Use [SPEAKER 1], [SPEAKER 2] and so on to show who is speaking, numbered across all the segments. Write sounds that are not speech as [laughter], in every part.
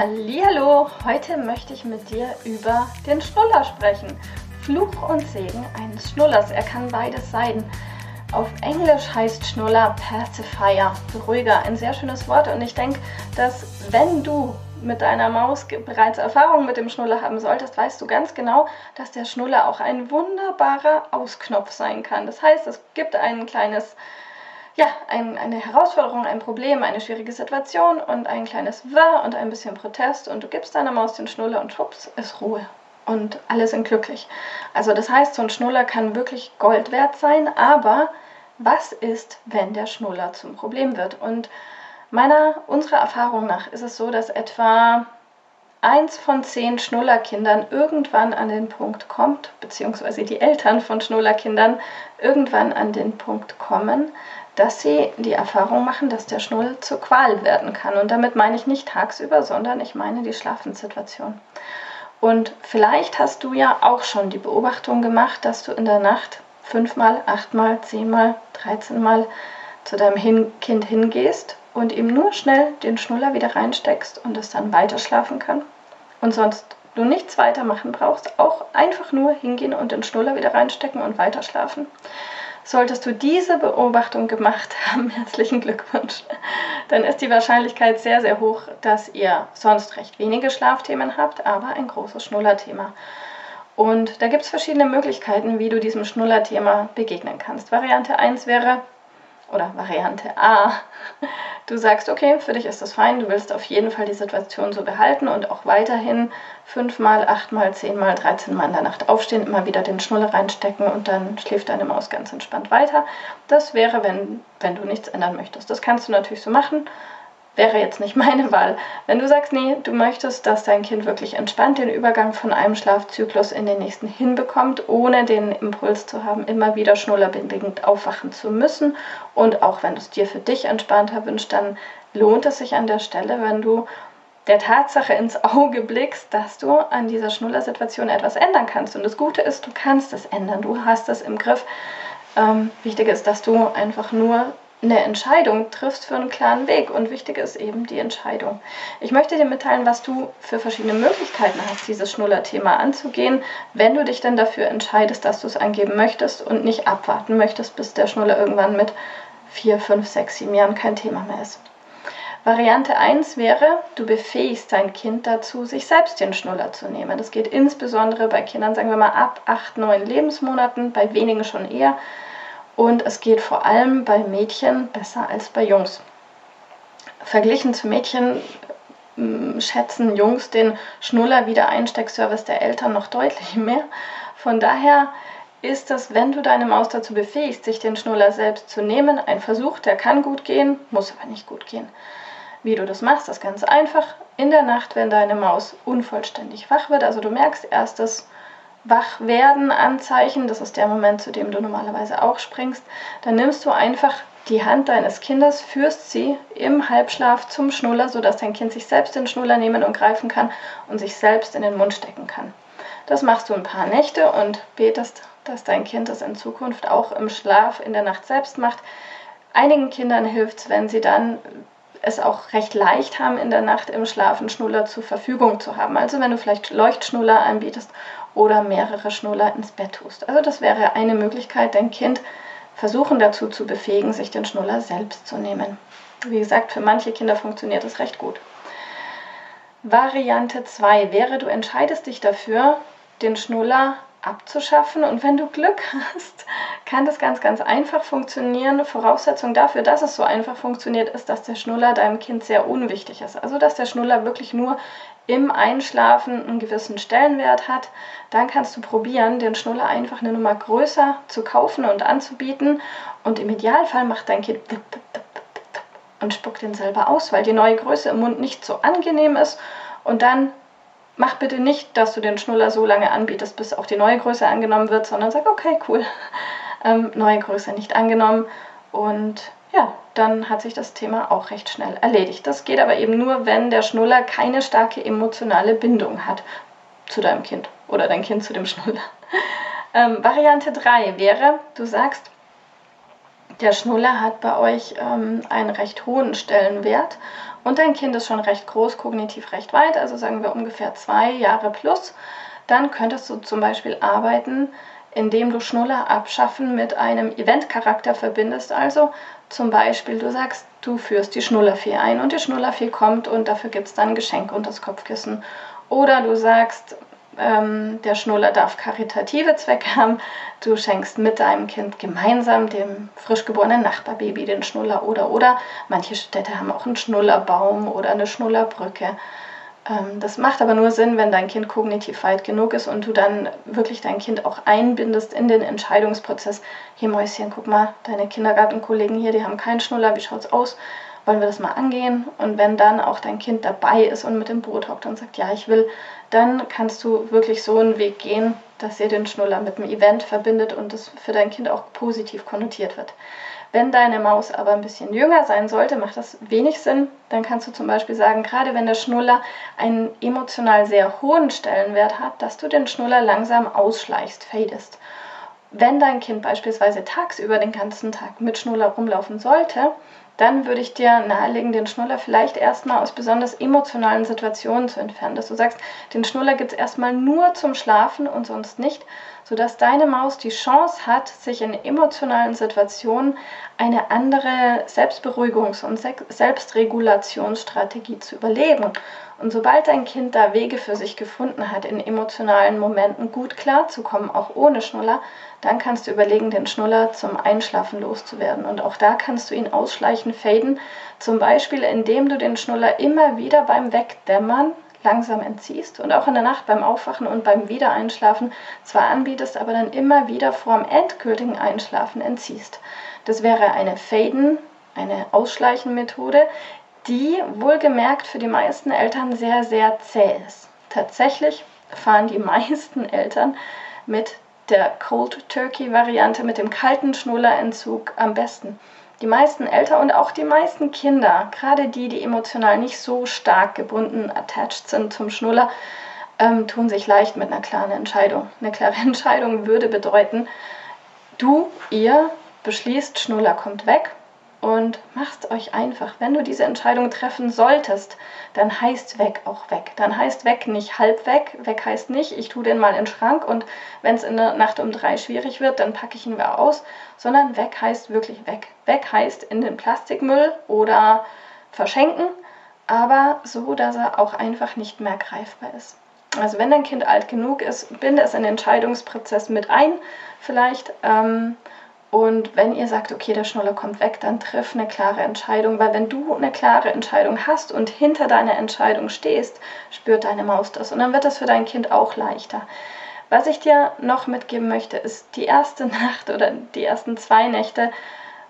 [SPEAKER 1] Hallo, heute möchte ich mit dir über den Schnuller sprechen. Fluch und Segen eines Schnullers. Er kann beides sein. Auf Englisch heißt Schnuller Pacifier, Beruhiger, ein sehr schönes Wort. Und ich denke, dass wenn du mit deiner Maus bereits Erfahrung mit dem Schnuller haben solltest, weißt du ganz genau, dass der Schnuller auch ein wunderbarer Ausknopf sein kann. Das heißt, es gibt ein kleines ja, ein, eine Herausforderung, ein Problem, eine schwierige Situation und ein kleines W und ein bisschen Protest und du gibst deiner Maus den Schnuller und schwupps, ist Ruhe. Und alle sind glücklich. Also das heißt, so ein Schnuller kann wirklich Gold wert sein, aber was ist, wenn der Schnuller zum Problem wird? Und meiner, unserer Erfahrung nach ist es so, dass etwa eins von zehn Schnullerkindern irgendwann an den Punkt kommt, beziehungsweise die Eltern von Schnullerkindern irgendwann an den Punkt kommen, dass sie die Erfahrung machen, dass der Schnull zur Qual werden kann. Und damit meine ich nicht tagsüber, sondern ich meine die Schlafenssituation. Und vielleicht hast du ja auch schon die Beobachtung gemacht, dass du in der Nacht fünfmal, achtmal, zehnmal, dreizehnmal zu deinem hin Kind hingehst und ihm nur schnell den Schnuller wieder reinsteckst und es dann weiter schlafen kann. Und sonst du nichts weitermachen brauchst, auch einfach nur hingehen und den Schnuller wieder reinstecken und weiter schlafen. Solltest du diese Beobachtung gemacht haben, [laughs] herzlichen Glückwunsch, dann ist die Wahrscheinlichkeit sehr, sehr hoch, dass ihr sonst recht wenige Schlafthemen habt, aber ein großes Schnullerthema. Und da gibt es verschiedene Möglichkeiten, wie du diesem Schnullerthema begegnen kannst. Variante 1 wäre, oder Variante A, du sagst, okay, für dich ist das fein, du willst auf jeden Fall die Situation so behalten und auch weiterhin fünfmal, achtmal, zehnmal, dreizehnmal in der Nacht aufstehen, immer wieder den Schnuller reinstecken und dann schläft deine Maus ganz entspannt weiter. Das wäre, wenn, wenn du nichts ändern möchtest. Das kannst du natürlich so machen, wäre jetzt nicht [laughs] meine Wahl. Wenn du sagst, nee, du möchtest, dass dein Kind wirklich entspannt den Übergang von einem Schlafzyklus in den nächsten hinbekommt, ohne den Impuls zu haben, immer wieder schnullerbedingt aufwachen zu müssen. Und auch wenn du es dir für dich entspannter wünschst, dann lohnt es sich an der Stelle, wenn du der Tatsache ins [laughs] Auge blickst, dass du an dieser Schnullersituation etwas ändern kannst. Und das Gute ist, du kannst es ändern. Du hast es im Griff. Ähm, wichtig ist, dass du einfach nur eine Entscheidung triffst für einen klaren Weg. Und wichtig ist eben die Entscheidung. Ich möchte dir mitteilen, was du für verschiedene Möglichkeiten hast, dieses Schnuller-Thema anzugehen, wenn du dich dann dafür entscheidest, dass du es angeben möchtest und nicht abwarten möchtest, bis der Schnuller irgendwann mit 4, 5, 6, 7 Jahren kein Thema mehr ist. Variante 1 wäre, du befähigst dein Kind dazu, sich selbst den Schnuller zu nehmen. Das geht insbesondere bei Kindern, sagen wir mal, ab 8, 9 Lebensmonaten, bei wenigen schon eher und es geht vor allem bei Mädchen besser als bei Jungs. Verglichen zu Mädchen mm, schätzen Jungs den Schnuller-Wiedereinsteckservice der Eltern noch deutlich mehr. Von daher ist es, wenn du deine Maus dazu befähigst, sich den Schnuller selbst zu nehmen, ein Versuch, der kann gut gehen, muss aber nicht gut gehen. Wie du das machst, ist ganz einfach. In der Nacht, wenn deine Maus unvollständig wach wird, also du merkst erstes Wachwerden Anzeichen, das ist der Moment, zu dem du normalerweise auch springst, dann nimmst du einfach die Hand deines Kindes, führst sie im Halbschlaf zum Schnuller, sodass dein Kind sich selbst den Schnuller nehmen und greifen kann und sich selbst in den Mund stecken kann. Das machst du ein paar Nächte und betest, dass dein Kind das in Zukunft auch im Schlaf in der Nacht selbst macht. Einigen Kindern hilft es, wenn sie dann es auch recht leicht haben, in der Nacht im Schlaf einen Schnuller zur Verfügung zu haben. Also wenn du vielleicht Leuchtschnuller anbietest oder mehrere Schnuller ins Bett tust. Also das wäre eine Möglichkeit, dein Kind versuchen dazu zu befähigen, sich den Schnuller selbst zu nehmen. Wie gesagt, für manche Kinder funktioniert das recht gut. Variante 2 wäre, du entscheidest dich dafür, den Schnuller abzuschaffen. Und wenn du Glück hast, kann das ganz, ganz einfach funktionieren. Voraussetzung dafür, dass es so einfach funktioniert, ist, dass der Schnuller deinem Kind sehr unwichtig ist. Also, dass der Schnuller wirklich nur im Einschlafen einen gewissen Stellenwert hat. Dann kannst du probieren, den Schnuller einfach eine Nummer größer zu kaufen und anzubieten. Und im Idealfall macht dein Kind und spuck den selber aus, weil die neue Größe im Mund nicht so angenehm ist. Und dann mach bitte nicht, dass du den Schnuller so lange anbietest, bis auch die neue Größe angenommen wird, sondern sag, okay, cool, [laughs] ähm, neue Größe nicht angenommen. Und ja, dann hat sich das Thema auch recht schnell erledigt. Das geht aber eben nur, wenn der Schnuller keine starke emotionale Bindung hat zu deinem Kind oder dein Kind zu dem Schnuller. [laughs] Ähm, Variante 3 wäre, du sagst, der Schnuller hat bei euch ähm, einen recht hohen Stellenwert und dein Kind ist schon recht groß, kognitiv recht weit, also sagen wir ungefähr zwei Jahre plus. Dann könntest du zum Beispiel arbeiten, indem du Schnuller abschaffen mit einem Eventcharakter verbindest. Also zum Beispiel, du sagst, du führst die Schnullerfee ein und die Schnullerfee kommt und dafür gibt es dann ein Geschenk und das Kopfkissen. Oder du sagst, ähm, der Schnuller darf karitative Zwecke haben. Du schenkst mit deinem Kind gemeinsam dem frisch geborenen Nachbarbaby den Schnuller oder oder. Manche Städte haben auch einen Schnullerbaum oder eine Schnullerbrücke. Ähm, das macht aber nur Sinn, wenn dein Kind kognitiv weit genug ist und du dann wirklich dein Kind auch einbindest in den Entscheidungsprozess. Hier Mäuschen, guck mal, deine Kindergartenkollegen hier, die haben keinen Schnuller, wie schaut's aus? Wollen wir das mal angehen? Und wenn dann auch dein Kind dabei ist und mit dem Boot hockt und sagt, ja, ich will, dann kannst du wirklich so einen Weg gehen, dass ihr den Schnuller mit dem Event verbindet und es für dein Kind auch positiv konnotiert wird. Wenn deine Maus aber ein bisschen jünger sein sollte, macht das wenig Sinn. Dann kannst du zum Beispiel sagen, gerade wenn der Schnuller einen emotional sehr hohen Stellenwert hat, dass du den Schnuller langsam ausschleichst, fadest. Wenn dein Kind beispielsweise tagsüber den ganzen Tag mit Schnuller rumlaufen sollte, dann würde ich dir nahelegen, den Schnuller vielleicht erstmal aus besonders emotionalen Situationen zu entfernen. Dass du sagst, den Schnuller gibt es erstmal nur zum Schlafen und sonst nicht, sodass deine Maus die Chance hat, sich in emotionalen Situationen eine andere Selbstberuhigungs- und Selbstregulationsstrategie zu überleben. Und sobald dein Kind da Wege für sich gefunden hat, in emotionalen Momenten gut klarzukommen, auch ohne Schnuller, dann kannst du überlegen, den Schnuller zum Einschlafen loszuwerden. Und auch da kannst du ihn ausschleichen, faden. Zum Beispiel, indem du den Schnuller immer wieder beim Wegdämmern langsam entziehst und auch in der Nacht beim Aufwachen und beim Wiedereinschlafen zwar anbietest, aber dann immer wieder vorm endgültigen Einschlafen entziehst. Das wäre eine Faden, eine Ausschleichen-Methode, die wohlgemerkt für die meisten Eltern sehr, sehr zäh ist. Tatsächlich fahren die [laughs] meisten Eltern mit der Cold Turkey Variante mit dem kalten Schnullerentzug am besten. Die meisten Eltern und auch die meisten Kinder, gerade die, die emotional nicht so stark gebunden, attached sind zum Schnuller, ähm, tun sich leicht mit einer klaren Entscheidung. Eine klare [laughs] Entscheidung würde bedeuten, du, ihr beschließt, Schnuller kommt weg und macht euch einfach. Wenn du diese Entscheidung treffen solltest, dann heißt weg auch weg. Dann heißt weg nicht halb weg. Weg heißt nicht, ich tue den mal in den Schrank und wenn es in der Nacht um drei schwierig wird, dann packe ich ihn wieder aus. Sondern weg heißt wirklich weg. Weg heißt in den Plastikmüll oder verschenken, aber so, dass er auch einfach nicht mehr greifbar ist. Also wenn dein Kind alt genug ist, binde es in den Entscheidungsprozess mit ein, vielleicht. Ähm, und wenn ihr sagt, okay, der Schnuller kommt weg, dann triff eine klare Entscheidung, weil wenn du eine klare Entscheidung hast und hinter deiner Entscheidung stehst, spürt deine Maus das und dann wird das für dein Kind auch leichter. Was ich dir noch mitgeben möchte, ist die erste [laughs] Nacht oder die ersten zwei Nächte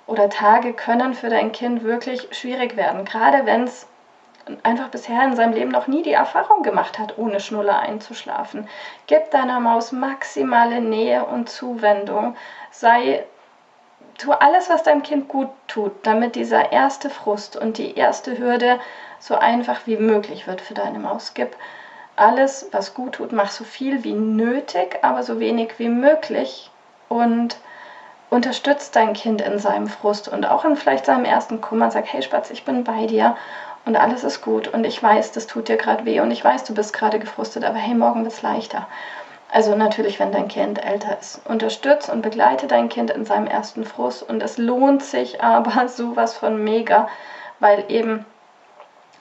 [SPEAKER 1] oder Tage können für dein Kind wirklich schwierig werden, gerade wenn es einfach bisher in seinem Leben noch nie die Erfahrung gemacht hat, ohne Schnuller einzuschlafen. Gib deiner Maus maximale Nähe und Zuwendung. Sei tu alles, was deinem Kind gut tut, damit dieser erste Frust und die erste Hürde so einfach wie möglich wird für deine Maus. Gib alles, was gut tut, mach so viel wie nötig, aber so wenig wie möglich und unterstützt dein Kind in seinem Frust und auch in vielleicht seinem ersten Kummer. Sag, hey Spatz, ich bin bei dir und alles ist gut und ich weiß, das tut dir gerade weh und ich weiß, du bist gerade gefrustet, aber hey, morgen wird es leichter. Also natürlich, wenn dein Kind älter ist. Unterstütze und begleite dein Kind in seinem ersten Frust. Und es lohnt sich aber [laughs] sowas von mega, weil eben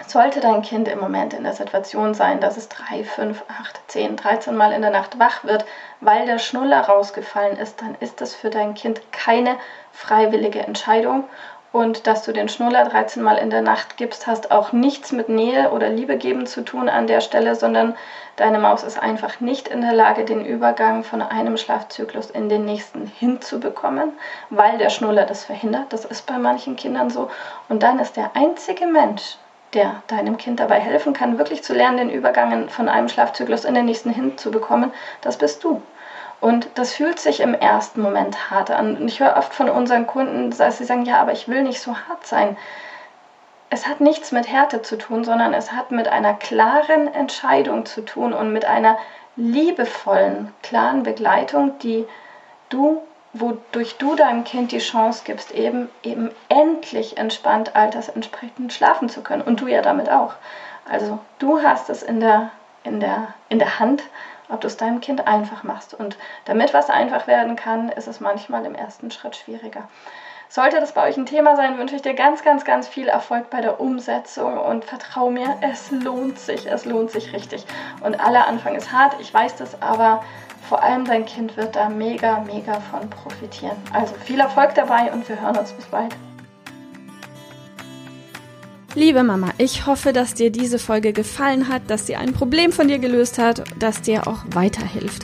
[SPEAKER 1] sollte dein Kind im Moment in der Situation sein, dass es 3, 5, 8, 10, 13 Mal in der Nacht wach wird, weil der Schnuller rausgefallen ist, dann ist das für dein Kind keine freiwillige Entscheidung Und dass du den Schnuller 13 Mal in der Nacht gibst, hast auch nichts mit Nähe oder Liebe geben zu tun an der Stelle, sondern deine Maus ist einfach nicht in der Lage, den Übergang von einem Schlafzyklus in den nächsten hinzubekommen, weil der Schnuller das verhindert. Das ist bei manchen Kindern so. Und dann ist der einzige Mensch, der deinem Kind dabei helfen kann, wirklich zu lernen, den Übergang von einem Schlafzyklus in den nächsten hinzubekommen, das bist du. Und das fühlt sich im ersten Moment hart an. Und ich höre oft von unseren Kunden, dass sie sagen, ja, aber ich will nicht so hart sein. Es hat nichts mit Härte zu tun, sondern es hat mit einer klaren Entscheidung zu tun und mit einer liebevollen, klaren Begleitung, die du, wodurch du deinem Kind die Chance gibst, eben, eben endlich entspannt altersentsprechend schlafen zu können. Und du ja damit auch. Also du hast es in der, in der, in der Hand ob du es deinem Kind einfach machst. Und damit was einfach werden kann, ist es manchmal im ersten Schritt schwieriger. Sollte das bei euch ein Thema sein, wünsche ich dir ganz, ganz, ganz viel Erfolg bei der Umsetzung und vertrau mir, es lohnt sich, es lohnt sich richtig. Und aller Anfang ist hart, ich weiß das, aber vor allem dein Kind wird da mega, mega von profitieren. Also viel Erfolg dabei und wir hören uns bis bald.
[SPEAKER 2] Liebe Mama, ich hoffe, dass dir diese Folge gefallen hat, dass sie ein Problem von dir gelöst hat, dass dir auch weiterhilft.